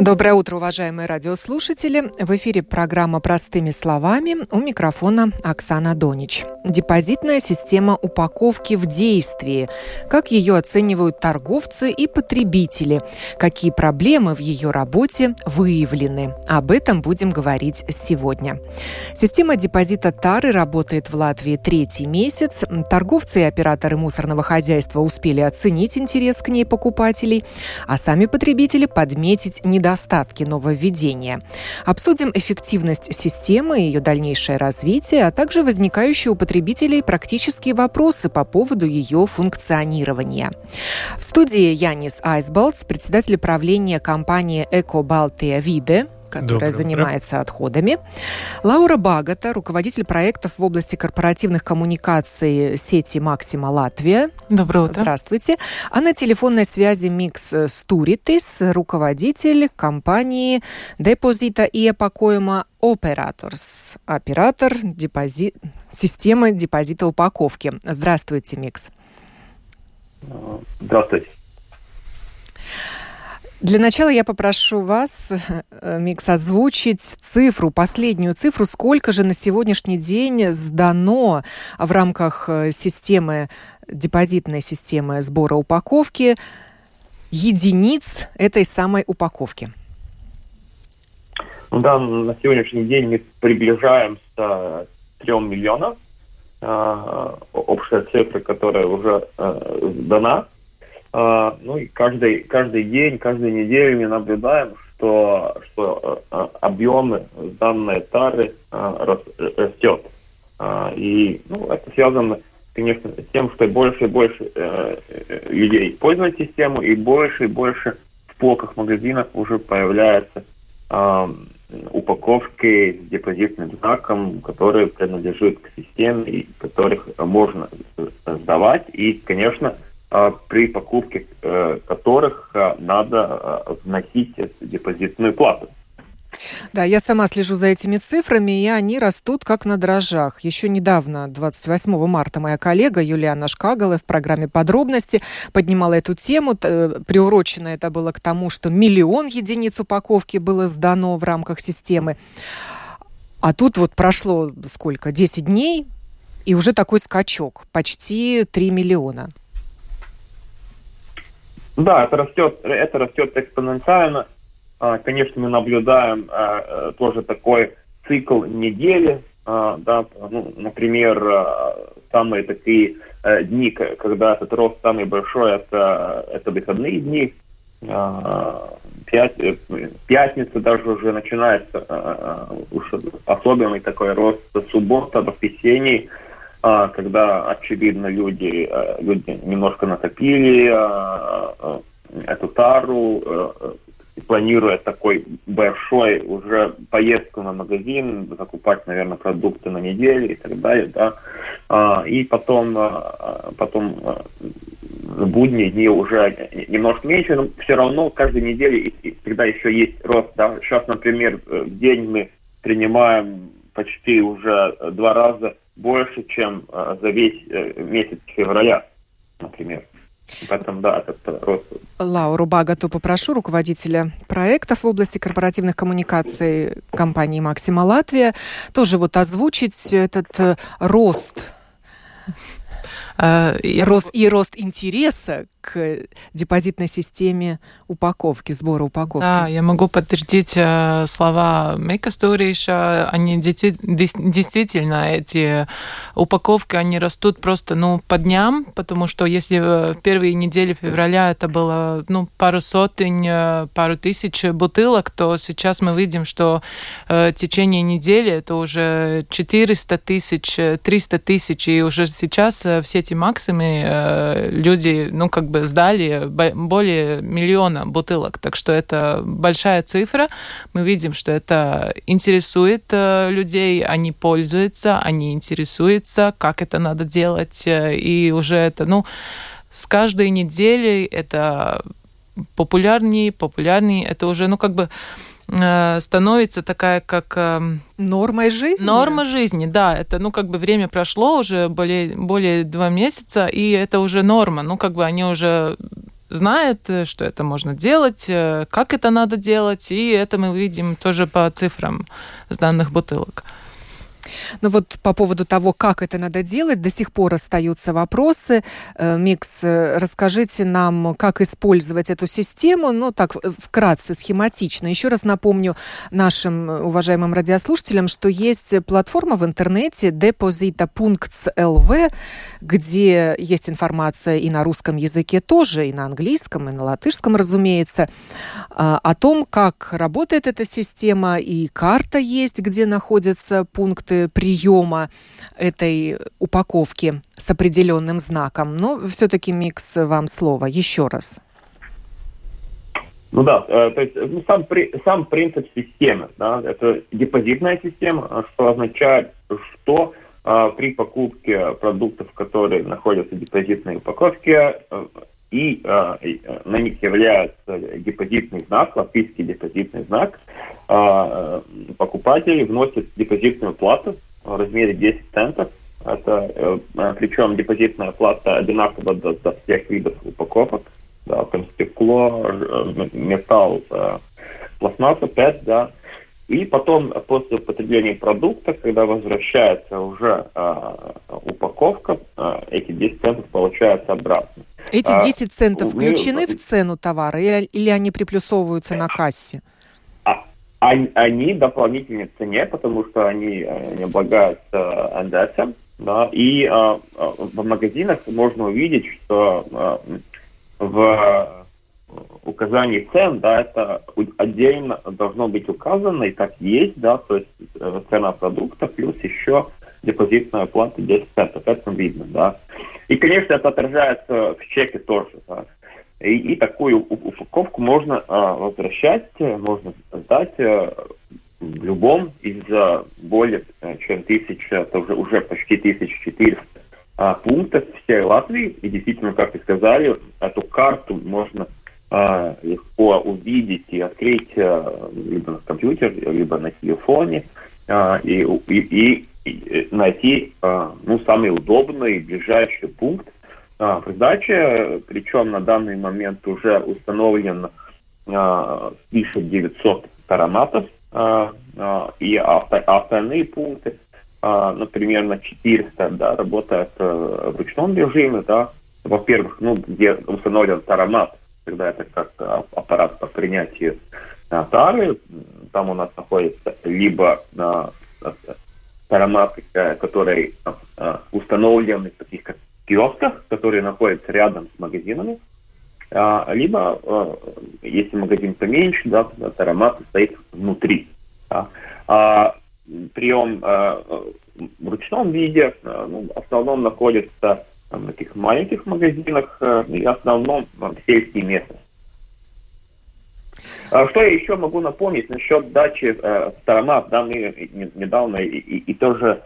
Доброе утро, уважаемые радиослушатели. В эфире программа «Простыми словами». У микрофона Оксана Донич. Депозитная система упаковки в действии. Как ее оценивают торговцы и потребители? Какие проблемы в ее работе выявлены? Об этом будем говорить сегодня. Система депозита Тары работает в Латвии третий месяц. Торговцы и операторы мусорного хозяйства успели оценить интерес к ней покупателей, а сами потребители подметить недостатки недостатки нововведения. Обсудим эффективность системы и ее дальнейшее развитие, а также возникающие у потребителей практические вопросы по поводу ее функционирования. В студии Янис Айзбалтс, председатель правления компании «Eco Baltia vide», которая Доброе занимается утро. отходами. Лаура Багата, руководитель проектов в области корпоративных коммуникаций сети «Maxima Latvija». Доброе утро. Здравствуйте. А на телефонной связи Микс Стуритис, руководитель компании Depozīta Iepakojuma Operators, оператор депози... системы депозита упаковки. Здравствуйте, Микс. Здравствуйте. Для начала я попрошу вас, э, Микс, озвучить цифру, последнюю цифру, сколько же на сегодняшний день сдано в рамках э, системы, депозитной системы сбора упаковки единиц этой самой упаковки. Ну да, на сегодняшний день мы приближаемся к 3 миллионам. Э, общая цифра, которая уже сдана. А, ну и каждый, каждый день, каждую неделю мы наблюдаем, что, что а, объемы данной тары а, растет. И ну, это связано, конечно, с тем, что больше и больше э, э, людей пользуют систему, и больше и больше в полках магазинов уже появляются упаковки с депозитным знаком, которые принадлежат к системе, и которых можно сдавать. И, конечно, при покупке э, которых э, надо э, вносить депозитную плату. Да, я сама слежу за этими цифрами, и они растут как на дрожжах. Еще недавно, 28 марта, моя коллега Юлиана Шкагала в программе «Подробности» поднимала эту тему. Приурочено это было к тому, что миллион единиц упаковки было сдано в рамках системы. А тут вот прошло сколько? 10 дней, и уже такой скачок. Почти 3 миллиона. Да, это растет, это растет экспоненциально. А, конечно, мы наблюдаем а, э, тоже такой цикл недели. А, да, ну, например, самые такие э, дни, когда этот рост самый большой, это, это выходные дни. Э, пятница даже уже начинается уже особенный такой рост суббота, воскресенье. А, когда, очевидно, люди, э, люди немножко накопили а, а, эту тару, э, планируя такой большой уже поездку на магазин, закупать, наверное, продукты на неделю и так далее, да, и потом, потом в будние дни уже немножко меньше, но все равно каждой неделе всегда еще есть рост, да, сейчас, например, в день мы принимаем почти уже два раза больше, чем э, за весь э, месяц февраля, например. Поэтому, да, этот рост. Лауру Багату попрошу, руководителя проектов в области корпоративных коммуникаций компании «Максима Латвия», тоже вот озвучить этот э, рост рост, и рост интереса к депозитной системе упаковки, сбора упаковки. Да, я могу подтвердить э, слова Мейка Сториша. Они действительно, эти упаковки, они растут просто ну, по дням, потому что если в первые недели февраля это было ну, пару сотен, э, пару тысяч бутылок, то сейчас мы видим, что э, в течение недели это уже 400 тысяч, 300 тысяч, и уже сейчас э, все эти максимы э, люди, ну, как бы бы сдали более миллиона бутылок. Так что это большая цифра. Мы видим, что это интересует э, людей, они пользуются, они интересуются, как это надо делать. Э, и уже это, ну, с каждой неделей это популярнее, популярнее. Это уже, ну, как бы становится такая, как... Э, Нормой жизни? Норма жизни, да. Это, ну, как бы время прошло уже более, более два месяца, и это уже норма. Ну, как бы они уже знают, что это можно делать, э, как это надо делать, и это мы видим тоже по цифрам с данных бутылок. Ну вот по поводу того, как это надо делать, до сих пор остаются вопросы. Э, Микс, э, расскажите нам, как использовать эту систему, ну так вкратце, схематично. Еще раз напомню нашим уважаемым радиослушателям, что есть платформа в интернете deposita.lv, где есть информация и на русском языке тоже, и на английском, и на латышском, разумеется, а, о том, как работает эта система, и карта есть, где находятся пункты приема этой упаковки с определенным знаком. Но все-таки, Микс, вам слово еще раз. Ну да, э, то есть ну, сам, при, сам принцип системы, да, это депозитная система, что означает, что э, при покупке продуктов, которые находятся в депозитной упаковке, э, и э, на них является депозитный знак, латвийский депозитный знак, э, покупатель вносит депозитную плату в размере 10 центов. Это, э, причем депозитная плата одинакова для, для всех видов упаковок. Да, там стекло, э, металл, э, пластмасса 5, да. И потом, после употребления продукта, когда возвращается уже э, упаковка, э, эти 10 центов получаются обратно. Эти 10 центов включены в цену товара или, или они приплюсовываются на кассе? Они, они дополнительны цене, потому что они не облагаются НДС. Да, и а, в магазинах можно увидеть, что а, в указании цен, да, это отдельно должно быть указано, и так есть, да, то есть э, цена продукта плюс еще депозитная плата 10 центов, это видно, да. И, конечно, это отражается в чеке тоже, да. И, и такую упаковку можно а, возвращать, можно сдать а, в любом из а, более чем тысяча, это уже, уже почти 1400 а, пунктов всей Латвии. И действительно, как вы сказали, эту карту можно а, легко увидеть и открыть а, либо на компьютере, либо на телефоне а, и, и, и найти а, ну, самый удобный ближайший пункт, а, причем на данный момент уже установлен а, свыше 900 тароматов а, а, и авто, остальные пункты, а, например, на 400, да, работают а, в ручном режиме, да, во-первых, ну, где установлен таромат, когда это как аппарат по принятию а, тары, там у нас находится либо а, таромат, который а, установлен в таких как киосках, которые находятся рядом с магазинами, а, либо, а, если магазин поменьше, да, этот аромат стоит внутри. Да. А прием в ручном виде ну, в основном находится в таких маленьких магазинах и в основном в сельские местности. Что я еще могу напомнить насчет дачи э, Старомат, да, мы недавно и, и, и тоже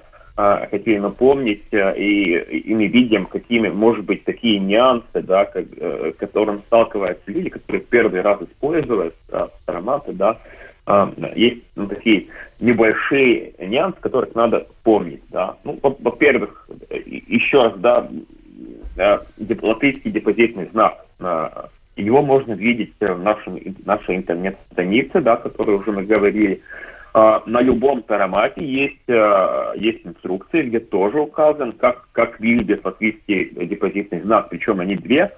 хотели напомнить, э, и, и мы видим, какими, может быть, такие нюансы, да, как, э, которым сталкиваются люди, которые первый раз используют а, ароматы, да, а, есть ну, такие небольшие нюансы, которых надо помнить, да. Ну, во-первых, еще раз, да, латышский депозитный знак, его можно видеть в нашем, нашей интернет-странице, да, которую уже мы говорили, а, на любом таромате есть, а, есть инструкции, где тоже указан, как, как выглядит латвийский депозитный знак. Причем они две.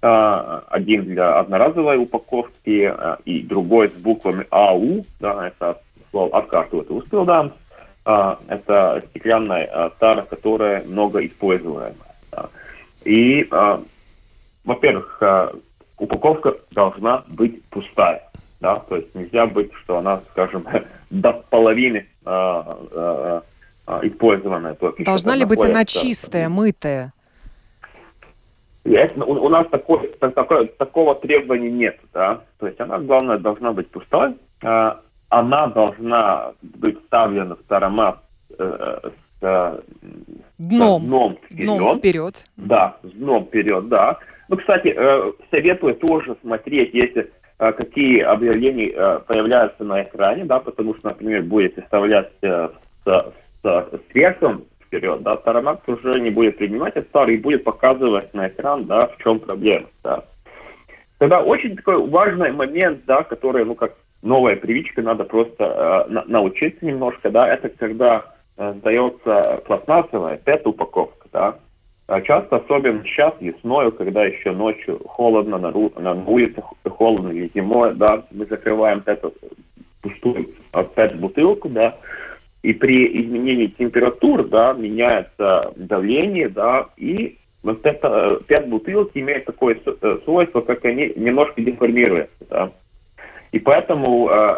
А, один для одноразовой упаковки и другой с буквами АУ. Да, это слово «откарту» это «устилдамс». Это стеклянная тара, которая много используемая. И, во-первых, упаковка должна быть пустая да, то есть нельзя быть, что она, скажем, до половины э, э, э, использованная. Только Должна ли быть она чистая, мытая? Есть, у, у нас такой, такой, такого требования нет, да, то есть она, главное, должна быть пустой, э, она должна быть вставлена в таромат э, с дном, дном вперед. Дном вперед. Да, с дном вперед, да. Ну, кстати, э, советую тоже смотреть, если э, какие объявления э, появляются на экране, да, потому что, например, будете вставлять с, с сверхом вперед, да, Тарамакс уже не будет принимать товар и будет показывать на экран, да, в чем проблема, да. Тогда очень такой важный момент, да, который, ну, как новая привычка, надо просто э, научиться немножко, да, это когда э, сдается пластмассовая пэт-упаковка, да, а часто, особенно сейчас, весной, когда еще ночью холодно, на, улице холодно или зимой, да, мы закрываем эту пустую пэт-бутылку, да, и при изменении температур, да, меняется давление, да, и вот это пэт-бутылки имеют такое э, свойство, как они немножко деформируются, да. И поэтому э,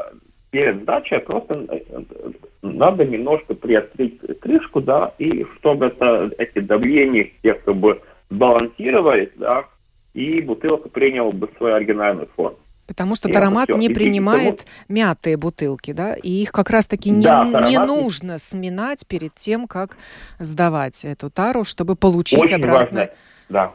перед сдачей просто э, надо немножко приоткрыть крышку, да, и чтобы это, эти давления всех как бы балансировались, да, и бутылка приняла бы свою оригинальную форму. Потому что и таромат не и принимает потому... мятые бутылки, да, и их как раз-таки не, да, не нужно сминать перед тем, как сдавать эту тару, чтобы получить очень обратно важно, да.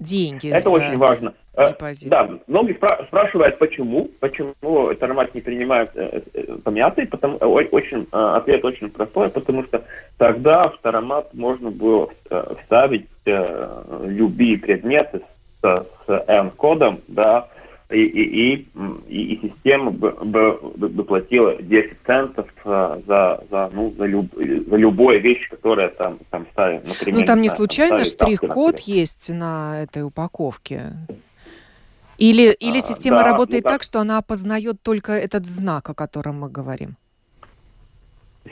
деньги. Это за... очень важно. Э, депозит. Да, многие спра- спрашивают, почему, почему Тармат не принимает э, э, помятый, потому, очень, ответ очень простой, потому что тогда в Таромат можно было вставить любые предметы с, с N-кодом, да, и, и, и, и, и система бы, бы, бы платила 10 центов за, за, ну, за, люб, за любую вещь, которая там, там ставит, например. Ну, там не случайно штрих-код есть на этой упаковке? Или, или а, система да, работает ну, так, что она опознает только этот знак, о котором мы говорим?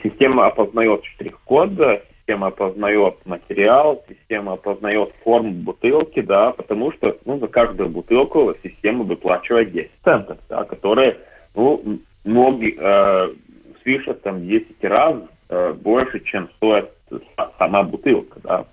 Система опознает штрих-код, система опознает материал, система опознает форму бутылки, да, потому что ну, за каждую бутылку система выплачивает 10 центов, да, которые, ну, многие э, свыше там 10 раз э, больше, чем стоит сама бутылка, да.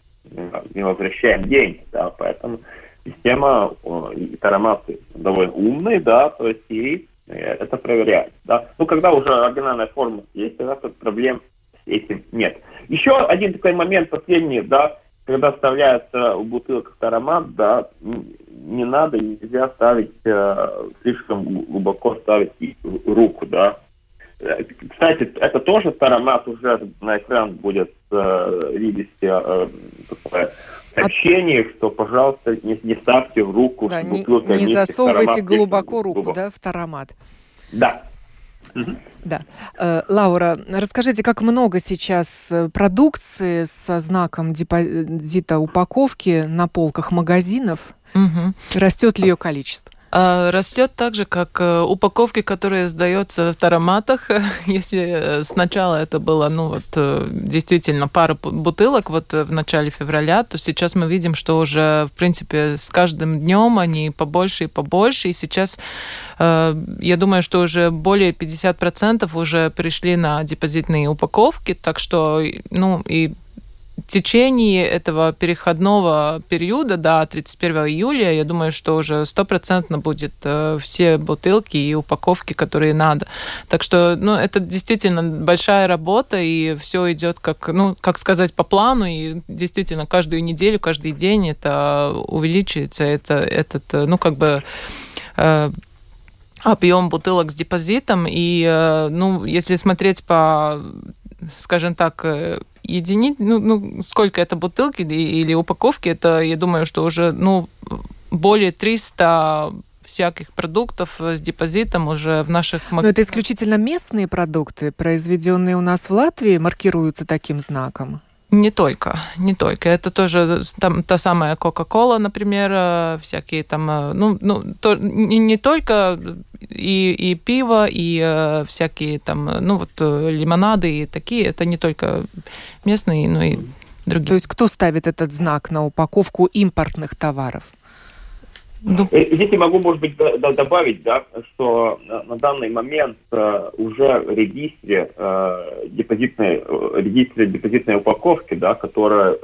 Не возвращаем деньги, да, поэтому система и тароматы довольно умные, да, то есть и это проверяет, да. Ну, когда уже оригинальная форма есть, тогда тут проблем с этим нет. Еще один такой момент последний, да, когда вставляется в бутылку аромат, да, не надо, нельзя ставить, э, слишком глубоко ставить руку, да. Э, кстати, это тоже таромат уже на экран будет э, видеть э, такое сообщение, что, пожалуйста, не, не ставьте в руку да, не, не засовывайте глубоко руку, глубоко. да, в таромат. Да. Да. Э, Лаура, расскажите, как много сейчас э, продукции со знаком депозита упаковки на полках магазинов? Угу. Растет ли ее количество? А, растет так же, как э, упаковки, которые сдаются в тароматах. Если э, сначала это было, ну вот, э, действительно пара бутылок вот в начале февраля, то сейчас мы видим, что уже, в принципе, с каждым днем они побольше и побольше. И сейчас, я думаю, что уже более 50% уже пришли на депозитные упаковки, так что, ну, и течение этого переходного периода до 31 июля, я думаю, что уже стопроцентно будет э, все бутылки и упаковки, которые надо. Так что, ну, это действительно большая работа, и все идет как, ну, как сказать, по плану, и действительно каждую неделю, каждый день это увеличивается, это, этот, э, ну, как бы э, объем бутылок с депозитом. И, ну, если смотреть по, скажем так, единиц, ну, ну, сколько это бутылки или упаковки, это, я думаю, что уже, ну, более 300 всяких продуктов с депозитом уже в наших магазинах. Но это исключительно местные продукты, произведенные у нас в Латвии, маркируются таким знаком? Не только, не только. Это тоже там та самая Кока-Кола, например, э, всякие там, э, ну, ну то, не, не только и, и пиво, и э, всякие там, ну вот э, лимонады и такие. Это не только местные, но и другие. То есть кто ставит этот знак на упаковку импортных товаров? Э, здесь я могу, может быть, добавить, да, что на данный момент э, уже в регистре э, депозитной, регистре депозитной упаковки, да, которая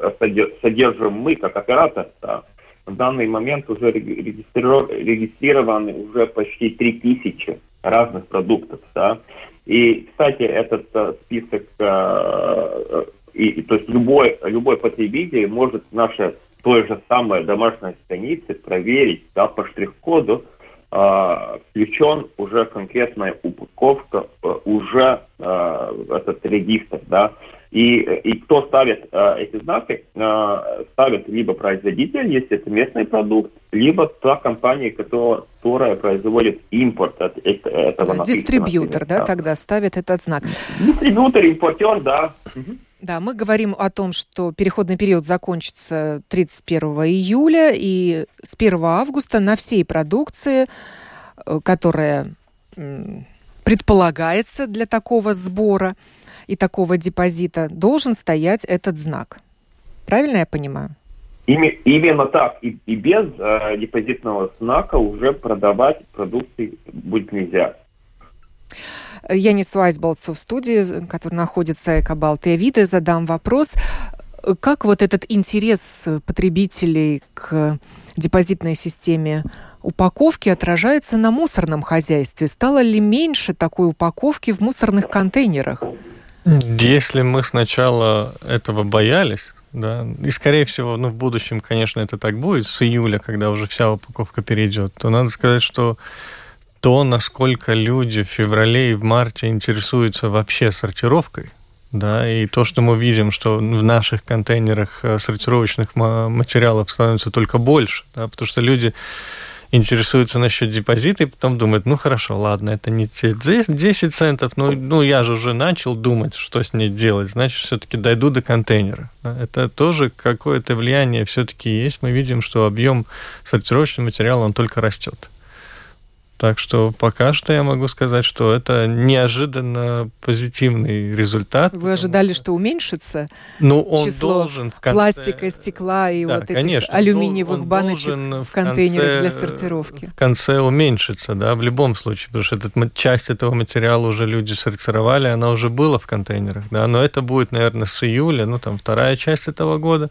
содержим мы как оператор, да, в данный момент уже регистрированы уже почти 3000 разных продуктов, да. И, кстати, этот список, и, то есть любой, любой потребитель может наше той же самой домашней странице проверить, да, по штрих-коду э, включен уже конкретная упаковка, э, уже э, этот регистр, да, и, и кто ставит э, эти знаки, э, ставит либо производитель, если это местный продукт, либо та компания, которая, которая производит импорт от, от этого да, Дистрибьютор, да, да, тогда ставит этот знак. Дистрибьютор, импортер, да. Да, мы говорим о том, что переходный период закончится 31 июля, и с 1 августа на всей продукции, э, которая предполагается для такого сбора и такого депозита, должен стоять этот знак. Правильно я понимаю? Именно так. И, без э, депозитного знака уже продавать продукты будет нельзя. Янис Вайсболцев в студии, который находится Экобалт и Авида, задам вопрос. Как вот этот интерес потребителей к депозитной системе упаковки отражается на мусорном хозяйстве? Стало ли меньше такой упаковки в мусорных контейнерах? Если мы сначала этого боялись, да, и скорее всего, ну, в будущем, конечно, это так будет, с июля, когда уже вся упаковка перейдет, то надо сказать, что то, насколько люди в феврале и в марте интересуются вообще сортировкой, да, и то, что мы видим, что в наших контейнерах э, сортировочных материалов становится только больше, да, потому что люди интересуются насчет депозита и потом думают, ну хорошо, ладно, это не те 10 центов, но ну, я же уже начал думать, что с ней делать, значит, все-таки дойду до контейнера. Это тоже какое-то влияние все-таки есть. Мы видим, что объем сортировочного материала, он только растет. Так что пока что я могу сказать, что это неожиданно позитивный результат. Вы ожидали, что уменьшится ну, он число должен в конце... пластика, стекла и да, вот этих конечно, алюминиевых он баночек в контейнерах для сортировки? В конце уменьшится, да, в любом случае, потому что этот, часть этого материала уже люди сортировали, она уже была в контейнерах, да, но это будет, наверное, с июля, ну, там, вторая часть этого года.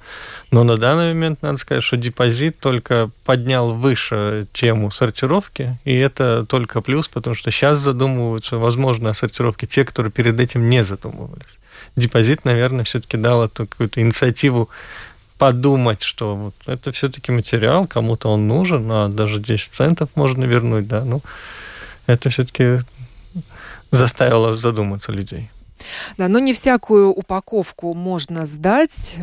Но на данный момент надо сказать, что депозит только поднял выше тему сортировки, и это это только плюс, потому что сейчас задумываются, возможно, о сортировке те, которые перед этим не задумывались. Депозит, наверное, все-таки дал эту какую-то инициативу подумать, что вот это все-таки материал, кому-то он нужен, а даже 10 центов можно вернуть, да, ну, это все-таки заставило задуматься людей. Да, но не всякую упаковку можно сдать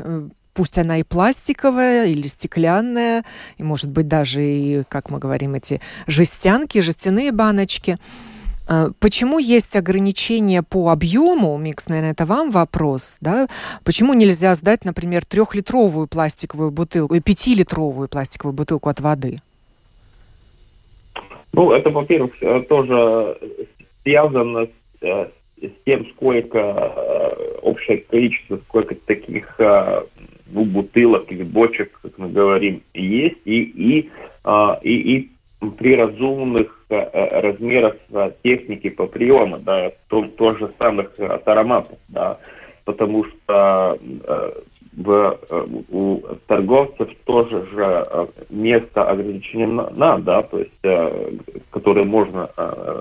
пусть она и пластиковая, или стеклянная, и, может быть, даже и, как мы говорим, эти жестянки, жестяные баночки. А, почему есть ограничения по объему? Микс, наверное, это вам вопрос, да? Почему нельзя сдать, например, трехлитровую пластиковую бутылку и пятилитровую пластиковую бутылку от воды? Ну, это, во-первых, э, тоже связано с, э, с тем, сколько э, общее количество, сколько таких ну, бутылок или бочек, как мы говорим, есть, и, и, а, и, и при разумных а, а, размерах техники по приему, да, то, то же самых ароматов, да, потому что в, у торговцев тоже же место ограничено, да, то есть, которое можно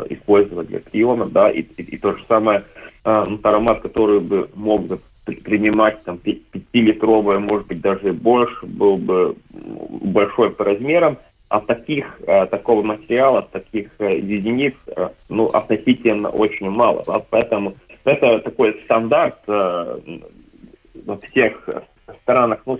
использовать для приема, да, и, и, и то же самое аромат, который бы мог бы принимать там 5-литровое, может быть, даже больше, был бы большой по размерам, а таких, э, такого материала, таких э, единиц, э, ну, относительно очень мало. Да? Поэтому это такой стандарт во всех странах, ну,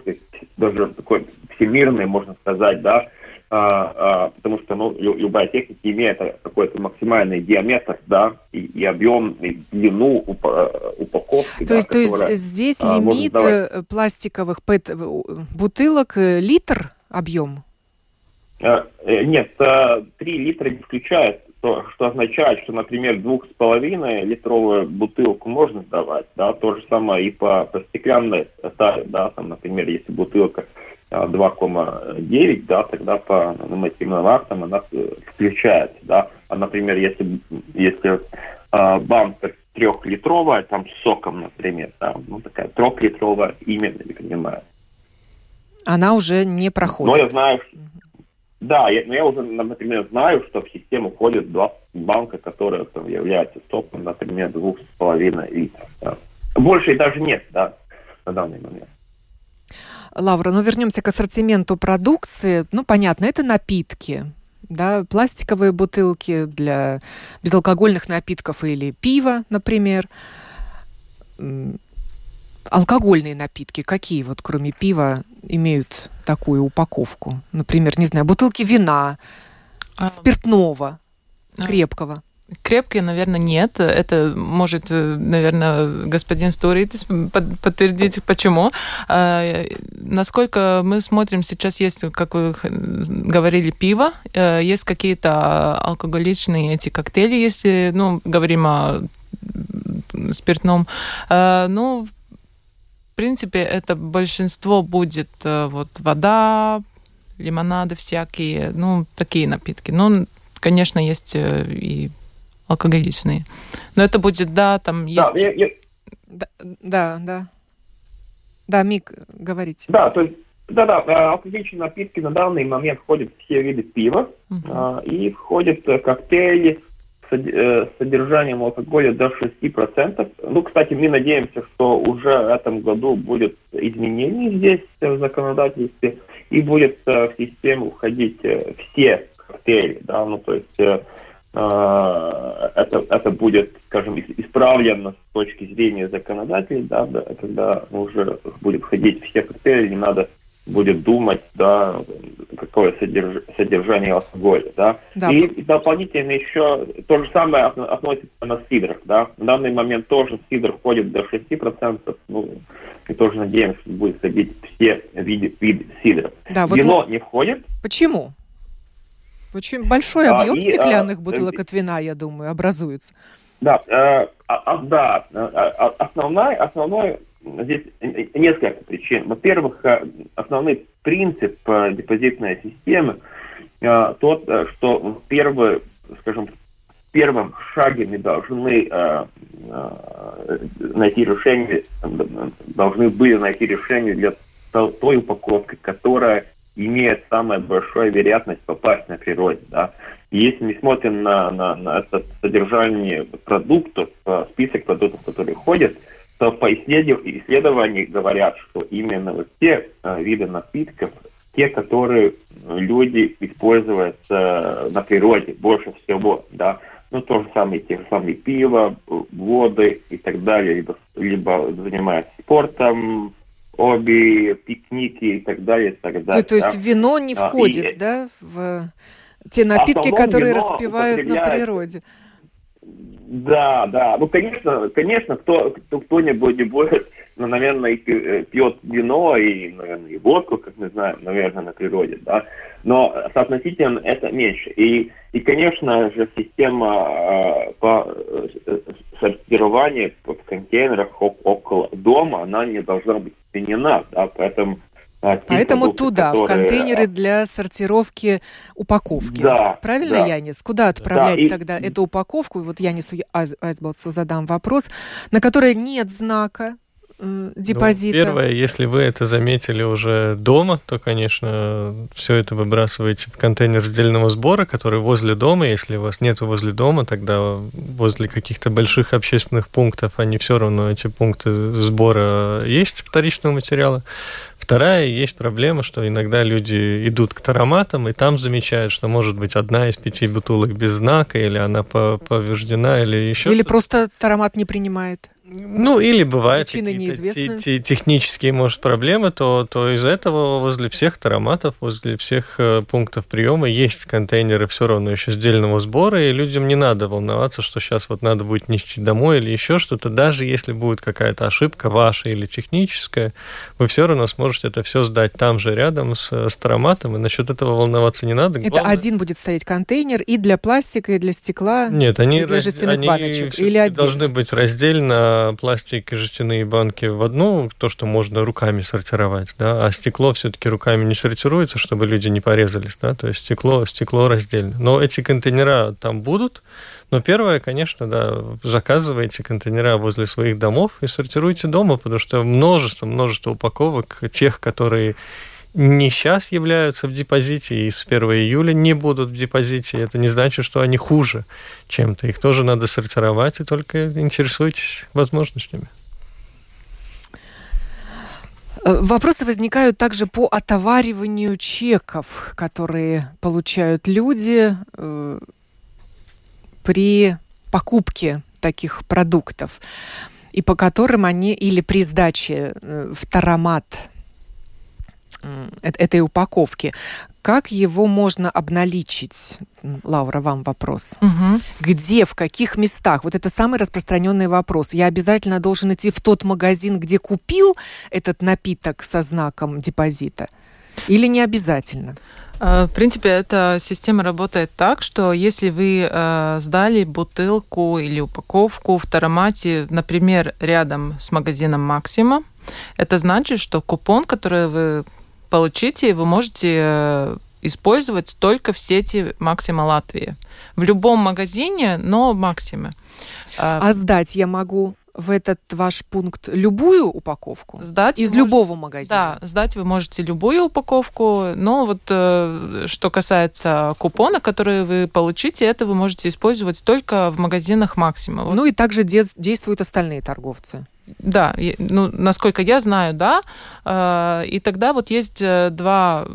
даже такой всемирный, можно сказать, да, а, а, потому что ну, любая техника имеет какой-то максимальный диаметр, да, и, и объем, и длину упа упаковки. То, да, есть, то есть здесь а, лимит э, пластиковых пэт бутылок э, литр объем? А, нет, 3 литра не включает, то, что означает, что, например, двух с половиной литровую бутылку можно сдавать, да, то же самое и по, по стеклянной таре, да, там, например, если бутылка 2,9, да, тогда по нормативным актам она включается, да. А, например, если, если э, банка трехлитровая, там с соком, например, да, ну такая трехлитровая именно не принимает. Она уже не проходит. Но я знаю, да, я, но я уже, например, знаю, что в систему входит два банка, которые там, являются соком, например, двух с половиной литров. Да. Больше и даже нет, да, на данный момент. Лавра, ну вернемся к ассортименту продукции. Ну, понятно, это напитки, да, пластиковые бутылки для безалкогольных напитков или пива, например. Алкогольные напитки какие вот кроме пива имеют такую упаковку? Например, не знаю, бутылки вина, а, спиртного, а, крепкого. Крепкие, наверное, нет. Это может, э, наверное, господин Сторитис подтвердить, почему. А, насколько мы смотрим, сейчас есть, как вы говорили, пиво, э, есть какие-то алкоголичные эти коктейли, если, ну, говорим о спиртном. А, ну, в принципе, это большинство будет э, вот вода, лимонады всякие, ну, такие напитки. Ну, конечно, есть и алкоголичные. Но это будет, да, там есть... Да, я, я... да, да, да. Да, Мик, говорите. Да, то есть да-да, э, алкоголичные напитки на данный момент входят все виды пива, uh-huh. и входят э, коктейли э, с содержанием алкоголя до 6%. Ну, кстати, мы надеемся, что уже в этом году будет изменение здесь в законодательстве, и будет в систему входить все коктейли, да, ну, то есть а, это, это будет, скажем, исправлено с точки зрения законодателей, да, да, когда уже будет входить все коктейли, не надо будет думать, да, какое содерж... содержание алкоголя, да. да. И дополнительно еще то же самое относится на сидр, да. В данный момент тоже сидр входит до 6%, ну, и тоже надеемся, будет входить все виды, виды сидра. Да, вот Вино мы... не входит. Почему? Очень большой объем а, и, стеклянных а, бутылок от вина, я думаю, образуется. Да, э, а, да, а, основной, основной здесь несколько причин. Во-первых, э, основной принцип э, депозитной системы э, тот, что первый, скажем, в первом шаге мы должны найти решение, должны были найти решение для той упаковки, которая имеет самую большую вероятность попасть на природе. Да? Если мы смотрим на, на, на это содержание продуктов, э, список продуктов, которые ходят, то по исследованиям говорят, что именно вот те э, виды напитков, те, которые люди используют э, на природе больше всего, да, ну, то же самое, те же самые пиво, воды и так далее, либо, либо занимаются спортом, обе пикники и так далее, и так далее. То, то есть вино не а, входит, и, да, в те напитки, которые распивают на природе? Да, да. Ну, конечно, конечно, кто, кто, кто-нибудь будет, ну, наверное, э, пьет вино и, наверное, и водку, как мы знаем, наверное, на природе, да. Но соотносительно это меньше. И, и конечно же, система э, по э, сортирования в контейнерах около дома, она не должна быть применена, да, поэтому а, Поэтому продукты, туда, которые... в контейнеры для сортировки упаковки. Да, Правильно, да. Янис? Куда отправлять да, тогда и... эту упаковку? Вот Янису Айсболцу задам вопрос, на которой нет знака депозита. Ну, первое, если вы это заметили уже дома, то, конечно, все это выбрасываете в контейнер раздельного сбора, который возле дома. Если у вас нет возле дома, тогда возле каких-то больших общественных пунктов, они все равно, эти пункты сбора есть вторичного материала. Вторая есть проблема, что иногда люди идут к тароматам и там замечают, что может быть одна из пяти бутылок без знака, или она повреждена, или еще. Или просто таромат не принимает. Ну, или бывают какие-то технические, может, проблемы, то, то из этого возле всех тароматов, возле всех э, пунктов приема есть контейнеры все равно еще сдельного сбора, и людям не надо волноваться, что сейчас вот надо будет нести домой или еще что-то. Даже если будет какая-то ошибка ваша или техническая, вы все равно сможете это все сдать там же рядом с, с тароматом, и насчет этого волноваться не надо. Это Главное... один будет стоять контейнер и для пластика, и для стекла, Нет, они, и для жестяных они баночек, или отдельно? должны быть раздельно пластик и жестяные банки в одну, то, что можно руками сортировать, да, а стекло все-таки руками не сортируется, чтобы люди не порезались, да, то есть стекло, стекло раздельно. Но эти контейнера там будут, но первое, конечно, да, заказывайте контейнера возле своих домов и сортируйте дома, потому что множество, множество упаковок, тех, которые не сейчас являются в депозите и с 1 июля не будут в депозите, это не значит, что они хуже чем-то. Их тоже надо сортировать, и только интересуйтесь возможностями. Э, вопросы возникают также по отовариванию чеков, которые получают люди э, при покупке таких продуктов, и по которым они или при сдаче э, в таромат этой упаковки. Как его можно обналичить? Лаура, вам вопрос. Угу. Где, в каких местах? Вот это самый распространенный вопрос. Я обязательно должен идти в тот магазин, где купил этот напиток со знаком депозита? Или не обязательно? Э, в принципе, эта система работает так, что если вы э, сдали бутылку или упаковку в таромате, например, рядом с магазином Максима, это значит, что купон, который вы получите, вы можете э, использовать только в сети Максима Латвии. В любом магазине, но Максиме. А, а сдать я могу в этот ваш пункт любую упаковку? Сдать из любого магазина? Да, сдать вы можете любую упаковку, но вот э, что касается купона, который вы получите, это вы можете использовать только в магазинах Максима. Ну и также де- действуют остальные торговцы. Да, ну, насколько я знаю, да. Э, и тогда вот есть э, два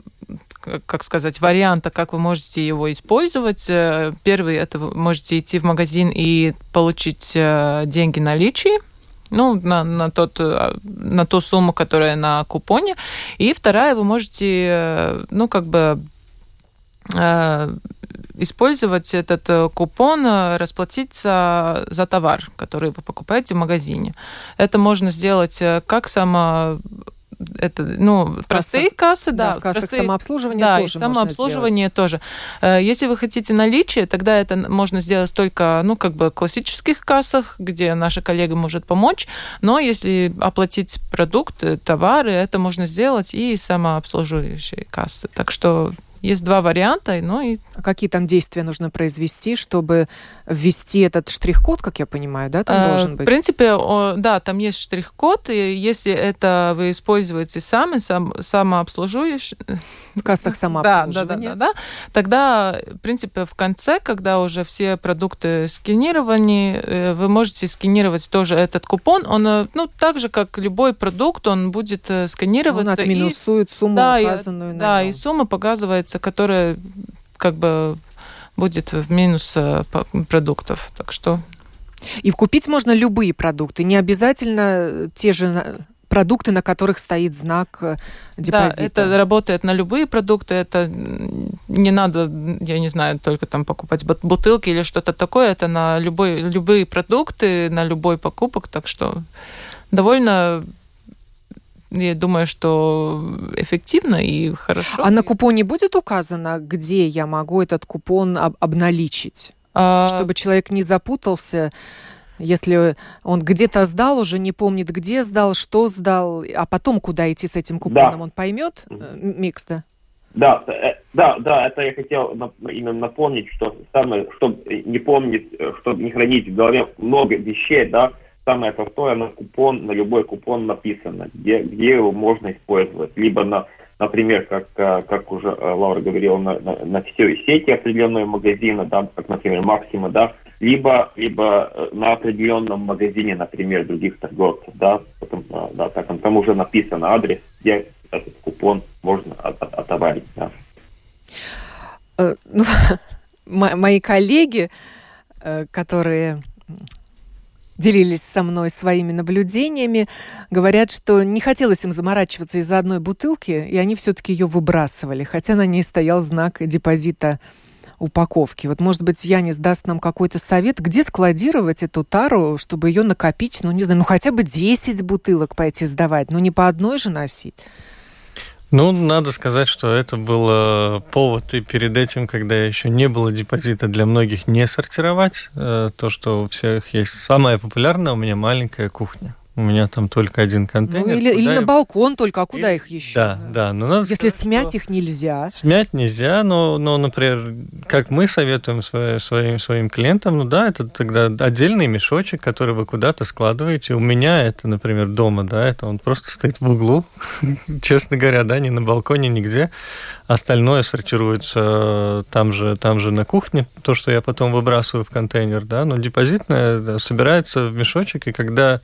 как сказать, варианта, как вы можете его использовать. Э, первый, это вы можете идти в магазин и получить деньги наличие, ну, на, на, тот, на ту сумму, которая на купоне. И вторая, вы можете, ну, как бы использовать этот э, купон, э, расплатиться за товар, который вы покупаете в магазине. Это можно сделать э, как само это, ну, в простые кассы, да. да в кассах простые, самообслуживания да, тоже самообслуживание тоже. Если вы хотите наличие, тогда это можно сделать только, ну, как бы классических кассах, где наша коллега может помочь, но если оплатить продукты, товары, это можно сделать и самообслуживающие кассы. Так что есть два варианта, ну и... А какие там действия нужно произвести, чтобы ввести этот штрих-код, как я понимаю, да, там а, должен быть? В принципе, да, там есть штрих-код, и если это вы используете сами, сам, самообслуживаешь... В кассах самообслуживания? Да, да, да, да, тогда, в принципе, в конце, когда уже все продукты сканированы, э, вы можете сканировать тоже этот купон. Он, э, ну, так же, как любой продукт, он будет сканироваться. Он отминусует и, сумму, да, указанную и, на Да, нем. и сумма показывается, которая как бы будет в минус продуктов. Так что и купить можно любые продукты, не обязательно те же продукты, на которых стоит знак депозита. Да, это работает на любые продукты. Это не надо, я не знаю, только там покупать бутылки или что-то такое. Это на любой, любые продукты, на любой покупок. Так что довольно я думаю, что эффективно и хорошо. А на купоне будет указано, где я могу этот купон об обналичить? А... Чтобы человек не запутался, если он где-то сдал, уже не помнит, где сдал, что сдал, а потом куда идти с этим купоном, да. он поймет, э, Микс, да? Да, э, да, да, это я хотел именно напомнить, что самое, чтобы не помнить, э, чтобы не хранить в голове много вещей, да, самое простое на купон, на любой купон написано, где, где его можно использовать. Либо на, например, как, э, как уже э, Лаура говорила, на, на, на все сети определенного магазина, да, как, например, Максима, да, либо, либо э, на определенном магазине, например, других торговцев, да, потом, да, так, там уже написан адрес, где этот купон можно от, от, отоварить, да. Ну, мои коллеги, которые делились со мной своими наблюдениями, говорят, что не хотелось им заморачиваться из-за одной бутылки, и они все-таки ее выбрасывали, хотя на ней стоял знак депозита упаковки. Вот, может быть, Янис даст нам какой-то совет, где складировать эту тару, чтобы ее накопить, ну, не знаю, ну, хотя бы 10 бутылок пойти сдавать, ну, не по одной же носить. Ну, надо сказать, что это был э, повод и перед этим, когда еще не было депозита для многих не сортировать. Э, то, что у всех есть самая популярная у меня маленькая кухня. У меня там только один контейнер. Ну, или, или на балкон только, а куда и... их еще? Да, да. Но надо Если сказать, смять их нельзя. Смять нельзя, но, но, например, как мы советуем своим, своим, своим клиентам, ну да, это тогда отдельный мешочек, который вы куда-то складываете. У меня это, например, дома, да, это он просто стоит в углу, честно говоря, да, ни на балконе, нигде. Остальное сортируется там же, там же на кухне, то, что я потом выбрасываю в контейнер, да, но депозитное да, собирается в мешочек, и когда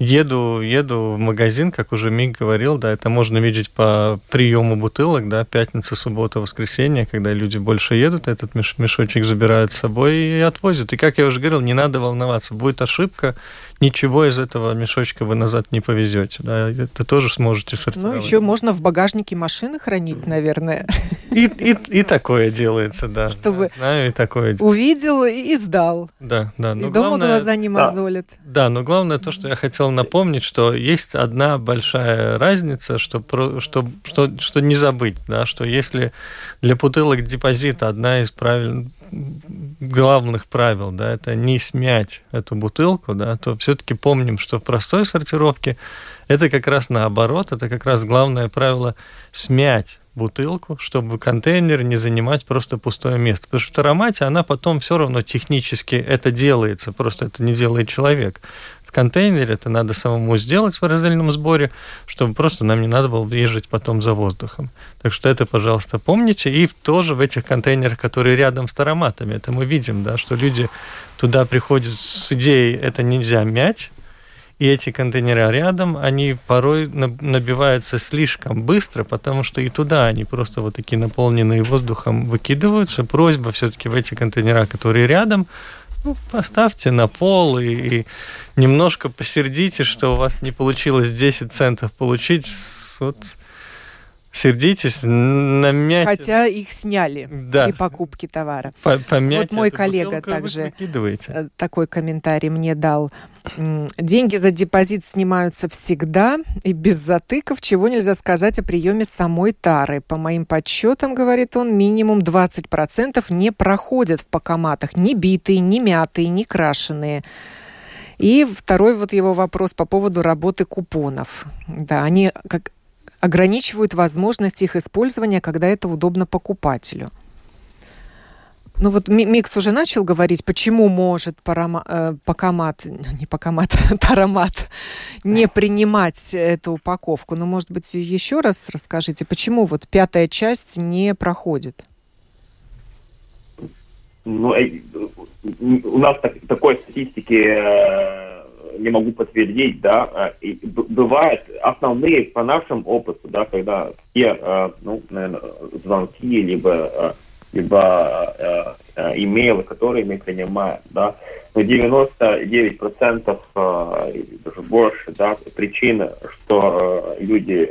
еду, еду в магазин, как уже Миг говорил, да, это можно видеть по приему бутылок, да, пятница, суббота, воскресенье, когда люди больше едут, этот меш мешочек забирают с собой и отвозят. И, как я уже говорил, не надо волноваться, будет ошибка, ничего из этого мешочка вы назад не повезете. Да, это тоже сможете сортировать. Ну, еще можно в багажнике машины хранить, наверное. И, и, и такое делается, да. Чтобы да, знаю, и такое. Увидел и сдал. Да, да. Но и дома главное, глаза не мозолят. Да, но главное то, что я хотел напомнить, что есть одна большая разница, что, что, что, что не забыть, да, что если для бутылок депозита одна из правил, главных правил, да, это не смять эту бутылку, да, то все-таки помним, что в простой сортировке это как раз наоборот, это как раз главное правило смять бутылку, чтобы контейнер не занимать просто пустое место. Потому что в аромате она потом все равно технически это делается, просто это не делает человек. В контейнере это надо самому сделать в раздельном сборе, чтобы просто нам не надо было езжать потом за воздухом. Так что это, пожалуйста, помните. И тоже в этих контейнерах, которые рядом с ароматами, это мы видим, да, что люди туда приходят с идеей «это нельзя мять», и эти контейнеры рядом, они порой набиваются слишком быстро, потому что и туда они просто вот такие наполненные воздухом выкидываются. Просьба все-таки в эти контейнера, которые рядом, ну, поставьте на пол и, и немножко посердите, что у вас не получилось 10 центов получить. Вот сердитесь, намять. Хотя их сняли да. при покупке товара. Помять вот мой коллега также э, такой комментарий мне дал. Деньги за депозит снимаются всегда и без затыков, чего нельзя сказать о приеме самой тары. По моим подсчетам, говорит он, минимум 20% не проходят в покоматах. Ни битые, ни мятые, ни крашеные. И второй вот его вопрос по поводу работы купонов. Да, они как ограничивают возможность их использования, когда это удобно покупателю. Ну вот Микс уже начал говорить, почему может парама, э, покомат, не покомат, таромат не принимать эту упаковку. Но, ну, может быть, еще раз расскажите, почему вот пятая часть не проходит? Ну, э, у нас так, такой статистики э, не могу подтвердить, да, и бывает основные по нашему опыту, да, когда все, а, ну, наверное, звонки, либо, а, либо имейлы, которые мы принимаем, да, но 99% даже больше, да, причина, что люди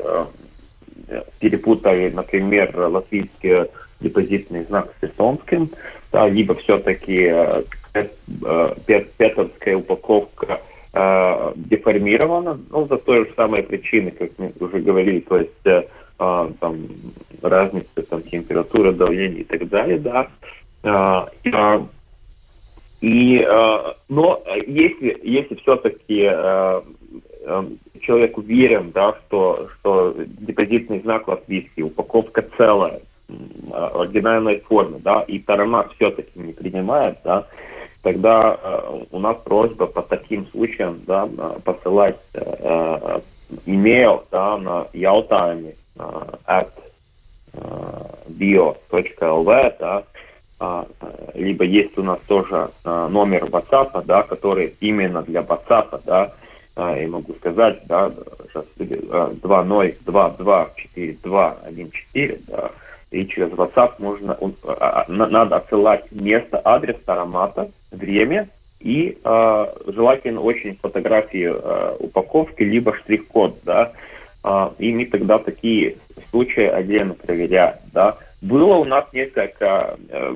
перепутали, например, латвийский депозитный знак с эстонским, да, либо все-таки петовская упаковка э, деформирована, ну, за той же самой причины, как мы уже говорили, то есть э, там разница там температура, давление и так далее, да. Э, э, и, но если, если все-таки человек уверен, да, что, что депозитный знак латвийский, упаковка целая, оригинальной форме, да, и Тарамак все-таки не принимает, да, тогда у нас просьба по таким случаям да, посылать э, имейл да, на яутайми э, at bio.lv, да, э, либо есть у нас тоже э, номер WhatsApp, да, который именно для WhatsApp, да, э, я могу сказать, да, сейчас э, 20224214, да, и через WhatsApp можно, а, а, надо отсылать место, адрес аромата, время и э, желательно очень фотографии э, упаковки, либо штрих-код, да, э, и мы тогда такие случаи отдельно проверяем, да. Было у нас несколько, э,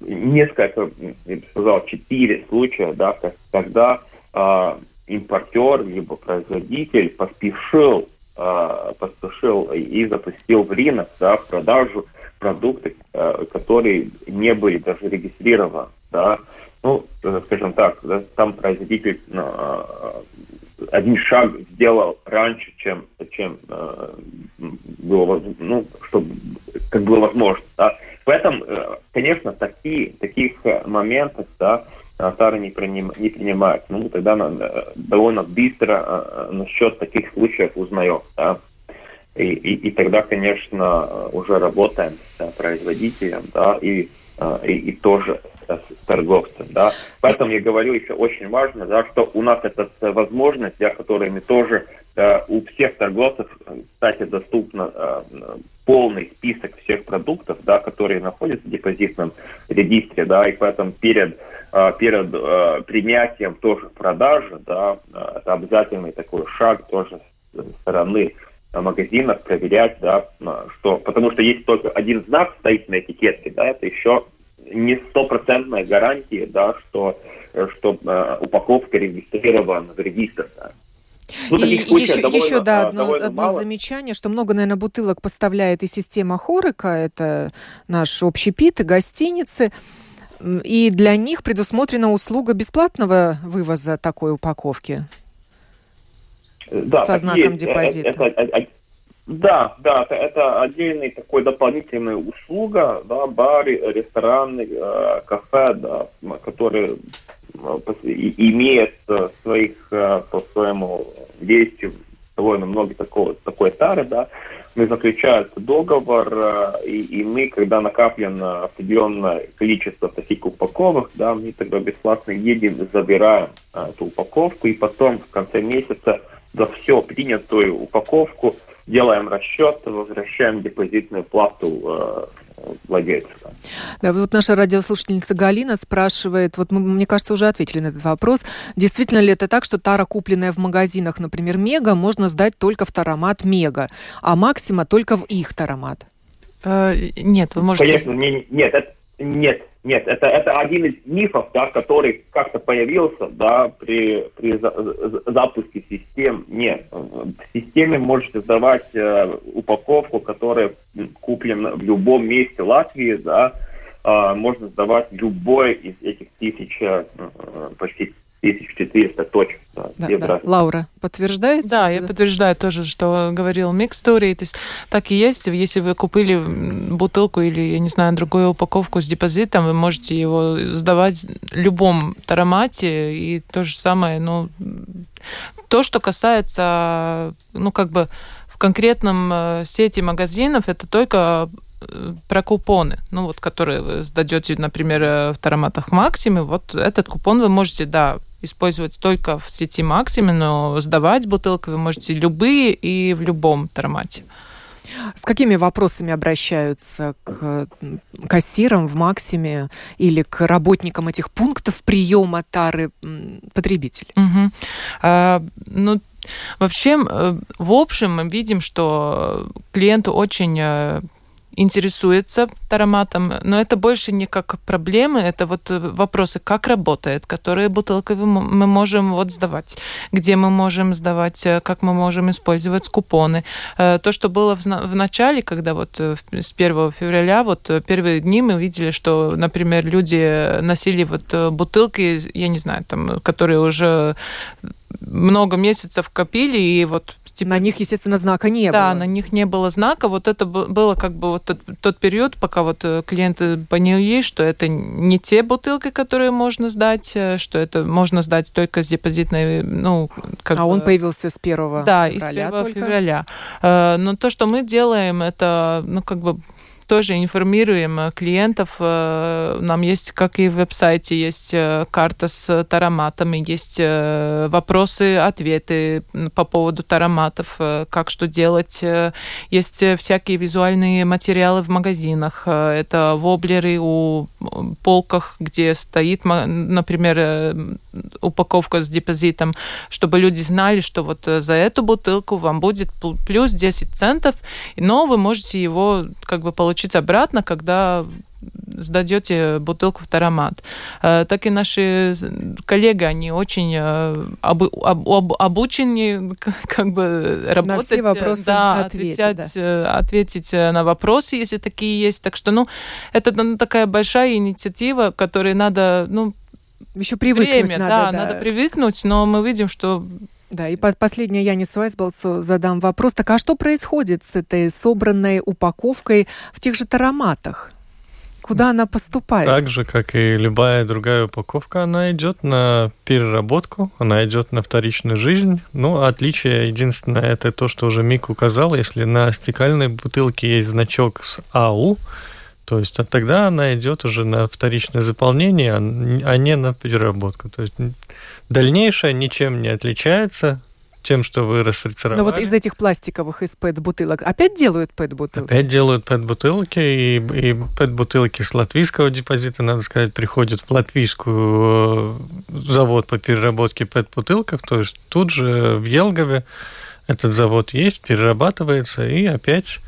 несколько, я бы сказал, четыре случая, да, когда э, импортер либо производитель поспешил э, поспешил и запустил в рынок да, продажу продукты, э, которые не были даже регистрированы. Да. Ну, э, скажем так, да, там производитель э, один шаг сделал раньше, чем, чем э, было, ну, чтобы, как было возможно. Да. Поэтому, э, конечно, такие, таких моментов, да, Тары не, приним, не принимают. Ну, тогда надо, довольно быстро э, насчет таких случаев узнаем. Да? И, и, и тогда, конечно, уже работаем с производителем, да, и, и, и тоже торговцем, да. Поэтому я говорю еще очень важно, да, что у нас эта возможность, для которой мы тоже э, у всех торговцев, кстати, доступно э, полный список всех продуктов, да, которые находятся в депозитном регистре, да, и поэтому перед э, перед э, принятием тоже продажи, да, э, это обязательный такой шаг тоже с стороны магазинах проверять, да, что, потому что есть только один знак стоит на этикетке, да, это еще не стопроцентная гарантия, да, что, что э, упаковка регистрирована в регистр. Да. Ну, и еще, довольно, еще да, а, одно, одно замечание, что много, наверное, бутылок поставляет и система Хорика, это наш общий пит и гостиницы. И для них предусмотрена услуга бесплатного вывоза такой упаковки да, со знаком есть. Э, депозита. Это, это, да, да, это, это отдельный такой дополнительная услуга, да, бары, рестораны, э, кафе, да, которые э, имеют своих э, по своему действию довольно много такого, такой тары, да, мы заключаем договор, э, и, и мы, когда накаплено определенное количество таких упаковок, да, мы тогда бесплатно едем, забираем э, эту упаковку, и потом в конце месяца за все принятую упаковку делаем расчет, возвращаем депозитную плату э, владельцу. Да, вот наша радиослушательница Галина спрашивает, вот мы, мне кажется, уже ответили на этот вопрос, действительно ли это так, что тара, купленная в магазинах, например, Мега, можно сдать только в таромат Мега, а Максима только в их таромат? Э, нет, вы можете... Конечно, не, нет, это, нет, нет, это, это один из мифов, да, который как-то появился да, при, при за, запуске систем. Нет, в системе можете сдавать э, упаковку, которая куплена в любом месте Латвии, да, э, можно сдавать любой из этих тысяч, э, почти 1400 точек. Да, да, да. Лаура, подтверждаете? Да, я подтверждаю тоже, что говорил Микстори. То есть так и есть. Если вы купили бутылку или, я не знаю, другую упаковку с депозитом, вы можете его сдавать в любом таромате. И то же самое, ну, то, что касается, ну, как бы в конкретном э, сети магазинов, это только э, про купоны, ну вот, которые вы сдадете, например, э, в тароматах Максиме, вот этот купон вы можете, да, использовать только в сети Максиме, но сдавать бутылки вы можете любые и в любом тормате. С какими вопросами обращаются к кассирам в Максиме или к работникам этих пунктов приема тары потребителей? Угу. А, ну, вообще, э, в общем, мы видим, что клиенту очень э, интересуется тароматом, но это больше не как проблемы, это вот э, вопросы, как работает, которые бутылки мы можем вот сдавать, где мы можем сдавать, э, как мы можем использовать купоны. Э, то, что было в начале, когда вот с 1 февраля, вот первые дни мы видели, что, например, люди носили вот бутылки, я не знаю, там, которые уже много месяцев копили, и вот Типа, на них, естественно, знака не да, было. Да, на них не было знака. Вот это было как бы вот тот, тот период, пока вот э, клиенты поняли, что это не те бутылки, которые можно сдать, э, что это можно сдать только с депозитной, ну, как А бы... он появился с 1 да, февраля Да, с 1 только? февраля. Э, но то, что мы делаем, это, ну, как бы тоже информируем э, клиентов. Э, нам есть, как и в веб-сайте, есть э, карта с тароматами, есть вопросы, ответы по поводу тароматов, как что делать. Есть всякие визуальные материалы в магазинах. Это воблеры у полках, где стоит, например, упаковка с депозитом, чтобы люди знали, что вот за эту бутылку вам будет плюс 10 центов, но вы можете его как бы получить обратно, когда сдадете бутылку в таромат. Э, так и наши коллеги, они очень э, об, об, об, обучены как бы работать. На все вопросы да, ответить, ответить, да. Э, ответить на вопросы, если такие есть. Так что, ну, это ну, такая большая инициатива, которой надо, ну, еще привыкнуть время, надо, да, да, надо привыкнуть, но мы видим, что да, и последнее я не Вайсболцу задам вопрос. Так а что происходит с этой собранной упаковкой в тех же тароматах? Куда она поступает? Так же, как и любая другая упаковка, она идет на переработку, она идет на вторичную жизнь. Ну, отличие единственное, это то, что уже Мик указал. Если на стекальной бутылке есть значок с АУ, То есть а тогда она идет уже на вторичное заполнение, а не на переработку. То есть дальнейшее ничем не отличается тем, что вы расфильтровали. Но вот из этих пластиковых, из ПЭТ-бутылок опять делают ПЭТ-бутылки? Опять делают ПЭТ-бутылки, и, и ПЭТ-бутылки с латвийского депозита, надо сказать, приходят в латвийскую э, завод по переработке ПЭТ-бутылков, то есть тут же в Елгове этот завод есть, перерабатывается, и опять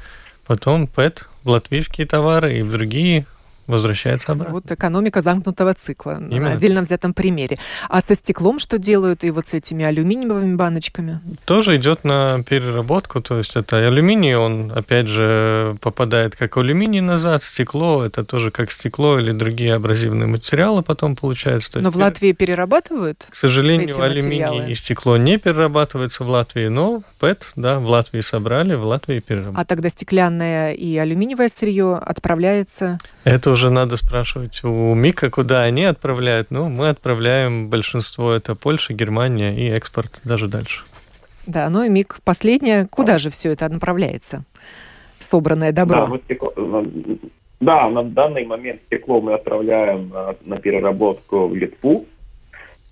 потом ПЭТ в латвийские товары и в другие возвращается обратно. Вот экономика замкнутого цикла Именно. на отдельно взятом примере. А со стеклом что делают и вот с этими алюминиевыми баночками? Тоже идет на переработку, то есть это алюминий, он опять же попадает как алюминий назад, стекло, это тоже как стекло или другие абразивные материалы потом получается. но в Латвии перерабатывают? К сожалению, алюминий и стекло не перерабатывается в Латвии, но ПЭТ, да, в Латвии собрали, в Латвии переработали. А тогда стеклянное и алюминиевое сырье отправляется? Это уже уже надо спрашивать у Мика, куда они отправляют. Ну, мы отправляем большинство, это Польша, Германия и экспорт даже дальше. Да, ну и Мик, последнее, куда же все это направляется? Собранное добро. Да, стекло, да, на данный момент стекло мы отправляем на, на переработку в Литву,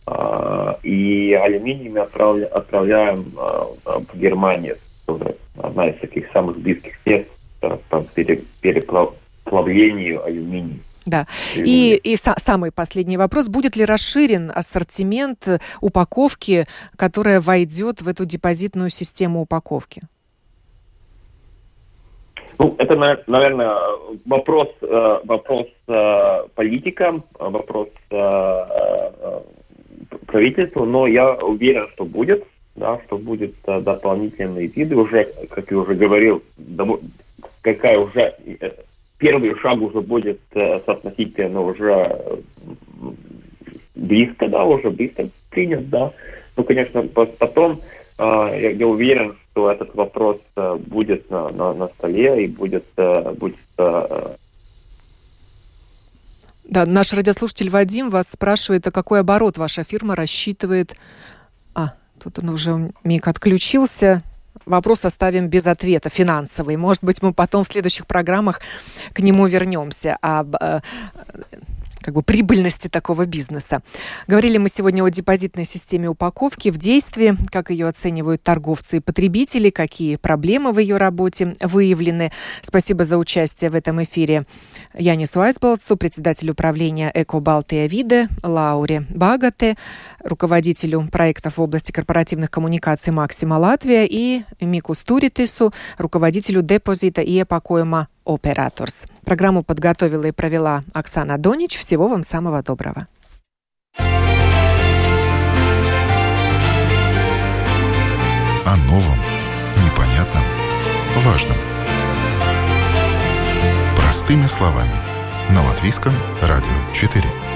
а, и алюминий мы отправля, отправляем а, в Германию. Одна из таких самых близких мест по пере, переплав, плавлению алюминия. Да. И, и са- самый последний вопрос. Будет ли расширен ассортимент упаковки, которая войдет в эту депозитную систему упаковки? Ну, это, наверное, вопрос, э, вопрос э, политикам, вопрос э, правительству, но я уверен, что будет, да, что будет дополнительные виды. Уже, как я уже говорил, какая уже первый шаг уже будет э, соотносительно уже э, близко, да, уже близко принят, да. Ну, конечно, потом э, я, я уверен, что этот вопрос будет на, на, на столе и будет, будет да, наш радиослушатель Вадим вас спрашивает, а какой оборот ваша фирма рассчитывает? А, тут он уже миг отключился вопрос оставим без ответа, финансовый. Может быть, мы потом в следующих программах к нему вернемся. Об э, как бы прибыльности такого бизнеса. Говорили мы сегодня о депозитной системе упаковки в действии, как ее оценивают торговцы и потребители, какие проблемы в ее работе выявлены. Спасибо за участие в этом эфире Янису Айсболцу, председателю управления Эко Балтия Виде, Лауре Багате, руководителю проектов в области корпоративных коммуникаций Максима Латвия и Мику Стуритису, руководителю депозита и Эпокоема Операторс. Программу подготовила и провела Оксана Донич. Всего вам самого доброго. О новом, непонятном, важном. Простыми словами. На Латвийском радио 4.